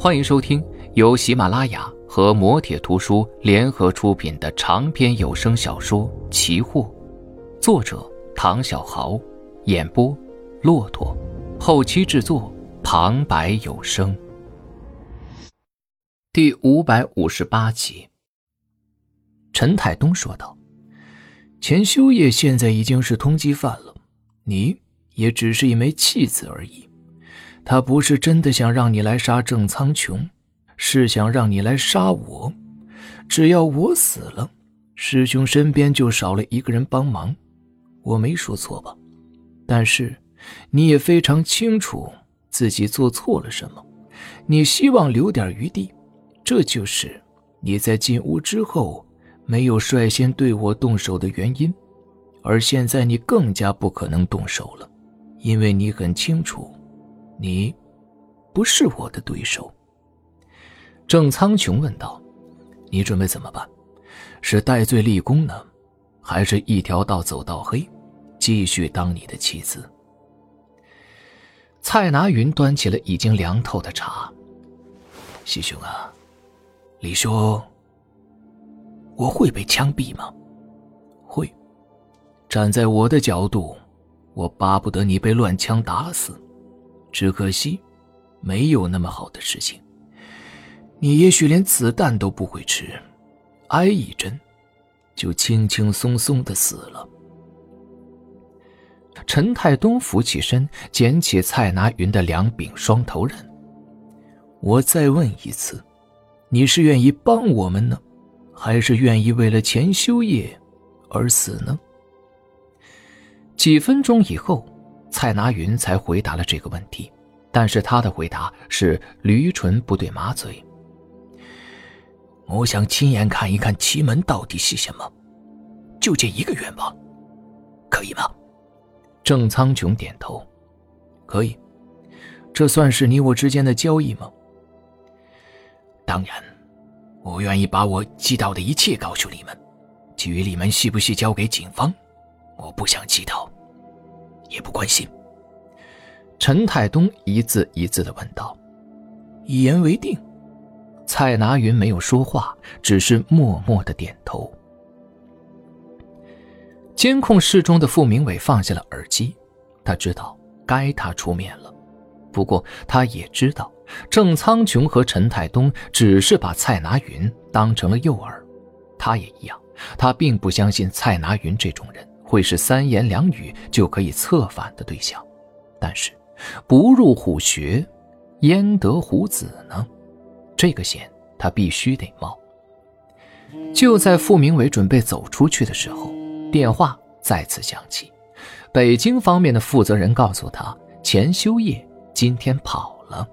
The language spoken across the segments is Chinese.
欢迎收听由喜马拉雅和磨铁图书联合出品的长篇有声小说《奇货》，作者唐小豪，演播骆驼，后期制作旁白有声。第五百五十八集，陈太东说道：“钱修业现在已经是通缉犯了，你也只是一枚弃子而已。”他不是真的想让你来杀郑苍穹，是想让你来杀我。只要我死了，师兄身边就少了一个人帮忙。我没说错吧？但是，你也非常清楚自己做错了什么。你希望留点余地，这就是你在进屋之后没有率先对我动手的原因。而现在你更加不可能动手了，因为你很清楚。你，不是我的对手。郑苍穹问道：“你准备怎么办？是戴罪立功呢，还是一条道走到黑，继续当你的妻子？”蔡拿云端起了已经凉透的茶。西兄啊，你说我会被枪毙吗？会。站在我的角度，我巴不得你被乱枪打死。只可惜，没有那么好的事情。你也许连子弹都不会吃，挨一针，就轻轻松松的死了。陈太东扶起身，捡起蔡拿云的两柄双头刃。我再问一次，你是愿意帮我们呢，还是愿意为了钱修业而死呢？几分钟以后。蔡拿云才回答了这个问题，但是他的回答是驴唇不对马嘴。我想亲眼看一看奇门到底是什么，就这一个愿望，可以吗？郑苍穹点头，可以。这算是你我之间的交易吗？当然，我愿意把我知道的一切告诉你们。至于你们是不是交给警方，我不想知道。也不关心。陈太东一字一字的问道：“一言为定。”蔡拿云没有说话，只是默默的点头。监控室中的傅明伟放下了耳机，他知道该他出面了。不过他也知道，郑苍穹和陈太东只是把蔡拿云当成了诱饵，他也一样，他并不相信蔡拿云这种人。会是三言两语就可以策反的对象，但是不入虎穴，焉得虎子呢？这个险他必须得冒。就在傅明伟准备走出去的时候，电话再次响起。北京方面的负责人告诉他，钱修业今天跑了。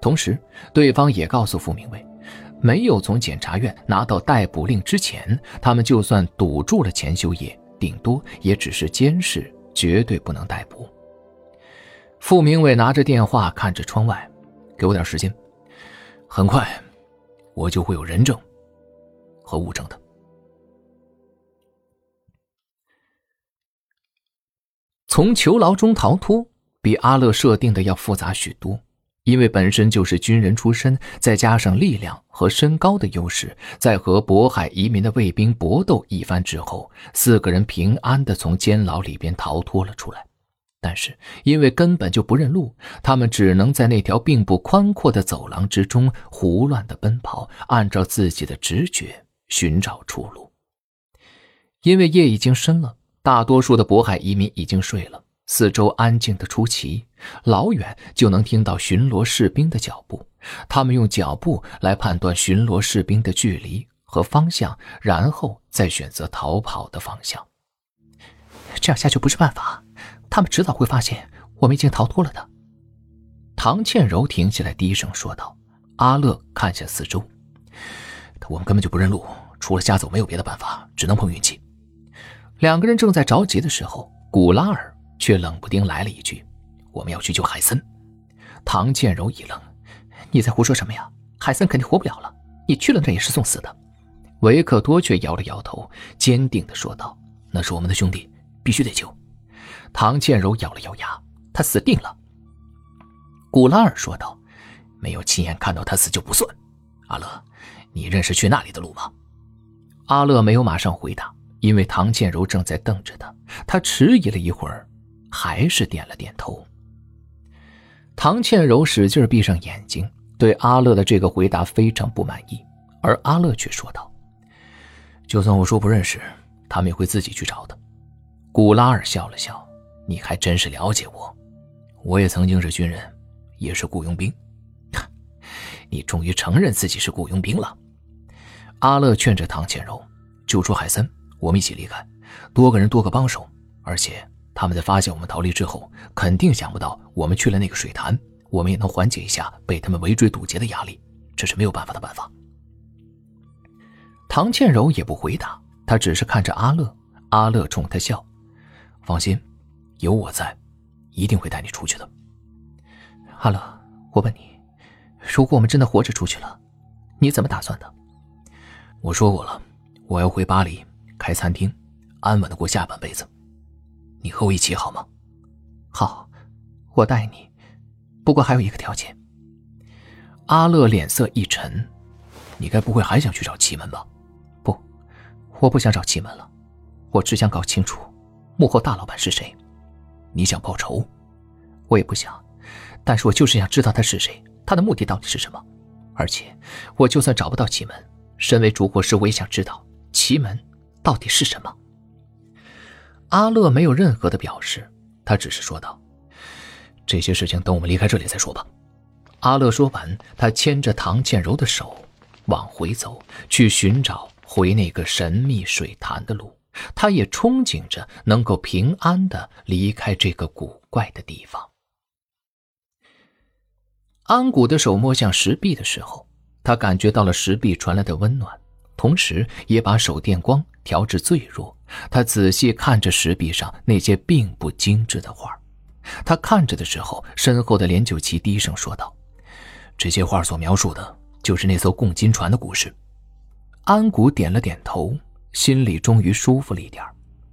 同时，对方也告诉傅明伟，没有从检察院拿到逮捕令之前，他们就算堵住了钱修业。顶多也只是监视，绝对不能逮捕。傅明伟拿着电话看着窗外，给我点时间，很快我就会有人证和物证的。从囚牢中逃脱比阿乐设定的要复杂许多。因为本身就是军人出身，再加上力量和身高的优势，在和渤海移民的卫兵搏斗一番之后，四个人平安的从监牢里边逃脱了出来。但是因为根本就不认路，他们只能在那条并不宽阔的走廊之中胡乱的奔跑，按照自己的直觉寻找出路。因为夜已经深了，大多数的渤海移民已经睡了。四周安静的出奇，老远就能听到巡逻士兵的脚步。他们用脚步来判断巡逻士兵的距离和方向，然后再选择逃跑的方向。这样下去不是办法，他们迟早会发现我们已经逃脱了的。唐倩柔停下来低声说道。阿乐看向四周，我们根本就不认路，除了瞎走没有别的办法，只能碰运气。两个人正在着急的时候，古拉尔。却冷不丁来了一句：“我们要去救海森。”唐建柔一愣：“你在胡说什么呀？海森肯定活不了了，你去了那也是送死的。”维克多却摇了摇头，坚定地说道：“那是我们的兄弟，必须得救。”唐建柔咬了咬牙：“他死定了。”古拉尔说道：“没有亲眼看到他死就不算。阿乐，你认识去那里的路吗？阿乐没有马上回答，因为唐倩柔正在瞪着他。他迟疑了一会儿，还是点了点头。唐倩柔使劲闭上眼睛，对阿乐的这个回答非常不满意，而阿乐却说道：“就算我说不认识，他们也会自己去找的。”古拉尔笑了笑：“你还真是了解我，我也曾经是军人，也是雇佣兵。你终于承认自己是雇佣兵了。”阿乐劝着唐倩柔：“救出海森，我们一起离开，多个人多个帮手。而且他们在发现我们逃离之后，肯定想不到我们去了那个水潭，我们也能缓解一下被他们围追堵截的压力。这是没有办法的办法。”唐倩柔也不回答，她只是看着阿乐。阿乐冲她笑。放心，有我在，一定会带你出去的。阿乐，我问你，如果我们真的活着出去了，你怎么打算的？我说过了，我要回巴黎开餐厅，安稳的过下半辈子。你和我一起好吗？好，我答应你。不过还有一个条件。阿乐脸色一沉，你该不会还想去找奇门吧？不，我不想找奇门了，我只想搞清楚。幕后大老板是谁？你想报仇？我也不想，但是我就是想知道他是谁，他的目的到底是什么。而且，我就算找不到奇门，身为主火师，我也想知道奇门到底是什么。阿乐没有任何的表示，他只是说道：“这些事情等我们离开这里再说吧。”阿乐说完，他牵着唐倩柔的手往回走，去寻找回那个神秘水潭的路。他也憧憬着能够平安的离开这个古怪的地方。安谷的手摸向石壁的时候，他感觉到了石壁传来的温暖，同时也把手电光调至最弱。他仔细看着石壁上那些并不精致的画，他看着的时候，身后的连九旗低声说道：“这些画所描述的，就是那艘共金船的故事。”安谷点了点头。心里终于舒服了一点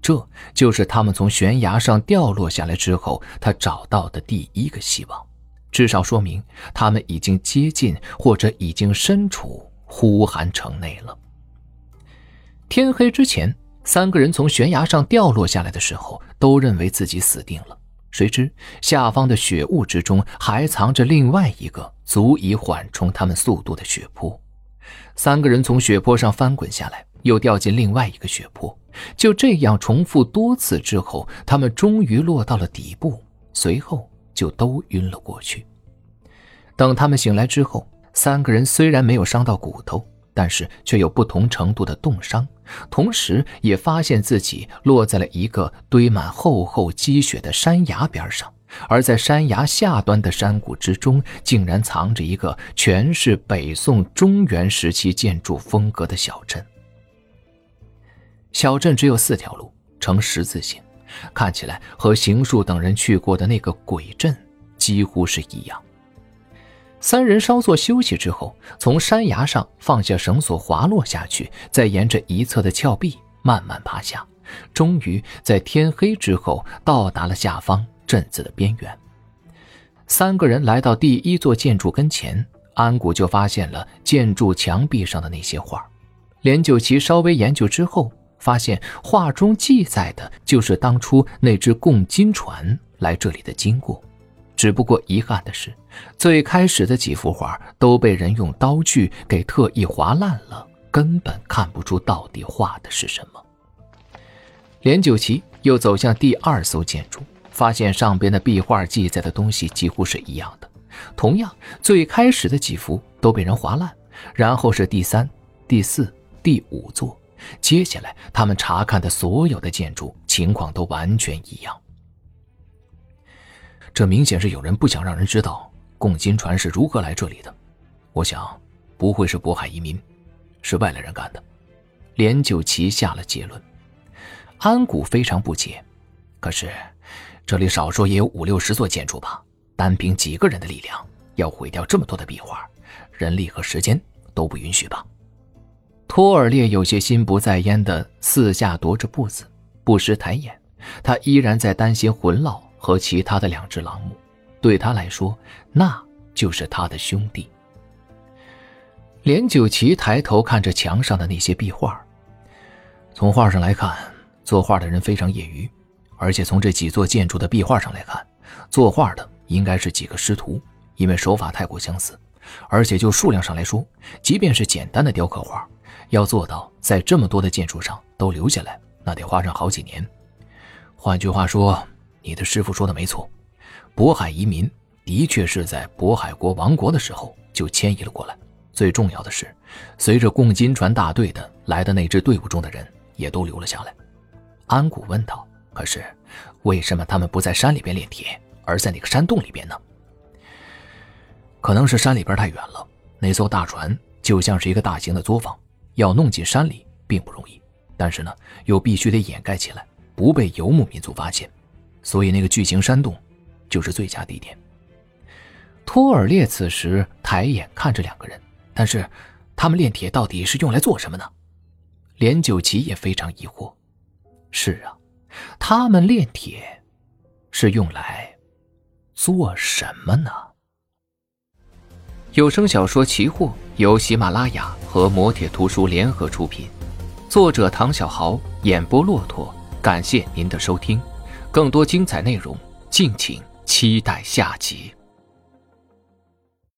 这就是他们从悬崖上掉落下来之后，他找到的第一个希望，至少说明他们已经接近或者已经身处呼韩城内了。天黑之前，三个人从悬崖上掉落下来的时候，都认为自己死定了，谁知下方的雪雾之中还藏着另外一个足以缓冲他们速度的雪坡。三个人从雪坡上翻滚下来。又掉进另外一个血泊，就这样重复多次之后，他们终于落到了底部，随后就都晕了过去。等他们醒来之后，三个人虽然没有伤到骨头，但是却有不同程度的冻伤，同时也发现自己落在了一个堆满厚厚积雪的山崖边上，而在山崖下端的山谷之中，竟然藏着一个全是北宋中原时期建筑风格的小镇。小镇只有四条路，呈十字形，看起来和邢树等人去过的那个鬼镇几乎是一样。三人稍作休息之后，从山崖上放下绳索，滑落下去，再沿着一侧的峭壁慢慢爬下，终于在天黑之后到达了下方镇子的边缘。三个人来到第一座建筑跟前，安谷就发现了建筑墙壁上的那些画，连九旗稍微研究之后。发现画中记载的就是当初那只共金船来这里的经过，只不过遗憾的是，最开始的几幅画都被人用刀具给特意划烂了，根本看不出到底画的是什么。连九旗又走向第二艘建筑，发现上边的壁画记载的东西几乎是一样的，同样最开始的几幅都被人划烂，然后是第三、第四、第五座。接下来，他们查看的所有的建筑情况都完全一样。这明显是有人不想让人知道共金船是如何来这里的。我想，不会是渤海移民，是外来人干的。连九旗下了结论。安谷非常不解，可是这里少说也有五六十座建筑吧？单凭几个人的力量，要毁掉这么多的壁画，人力和时间都不允许吧？托尔列有些心不在焉的四下踱着步子，不时抬眼。他依然在担心魂烙和其他的两只狼目。对他来说，那就是他的兄弟。连九奇抬头看着墙上的那些壁画，从画上来看，作画的人非常业余，而且从这几座建筑的壁画上来看，作画的应该是几个师徒，因为手法太过相似。而且就数量上来说，即便是简单的雕刻画，要做到在这么多的建筑上都留下来，那得花上好几年。换句话说，你的师傅说的没错，渤海移民的确是在渤海国亡国的时候就迁移了过来。最重要的是，随着共金船大队的来的那支队伍中的人也都留了下来。安谷问道：“可是，为什么他们不在山里边炼铁，而在那个山洞里边呢？”可能是山里边太远了，那艘大船就像是一个大型的作坊，要弄进山里并不容易。但是呢，又必须得掩盖起来，不被游牧民族发现，所以那个巨型山洞就是最佳地点。托尔列此时抬眼看着两个人。但是，他们炼铁到底是用来做什么呢？连九奇也非常疑惑。是啊，他们炼铁是用来做什么呢？有声小说《奇货》由喜马拉雅和魔铁图书联合出品，作者唐小豪，演播骆驼。感谢您的收听，更多精彩内容，敬请期待下集。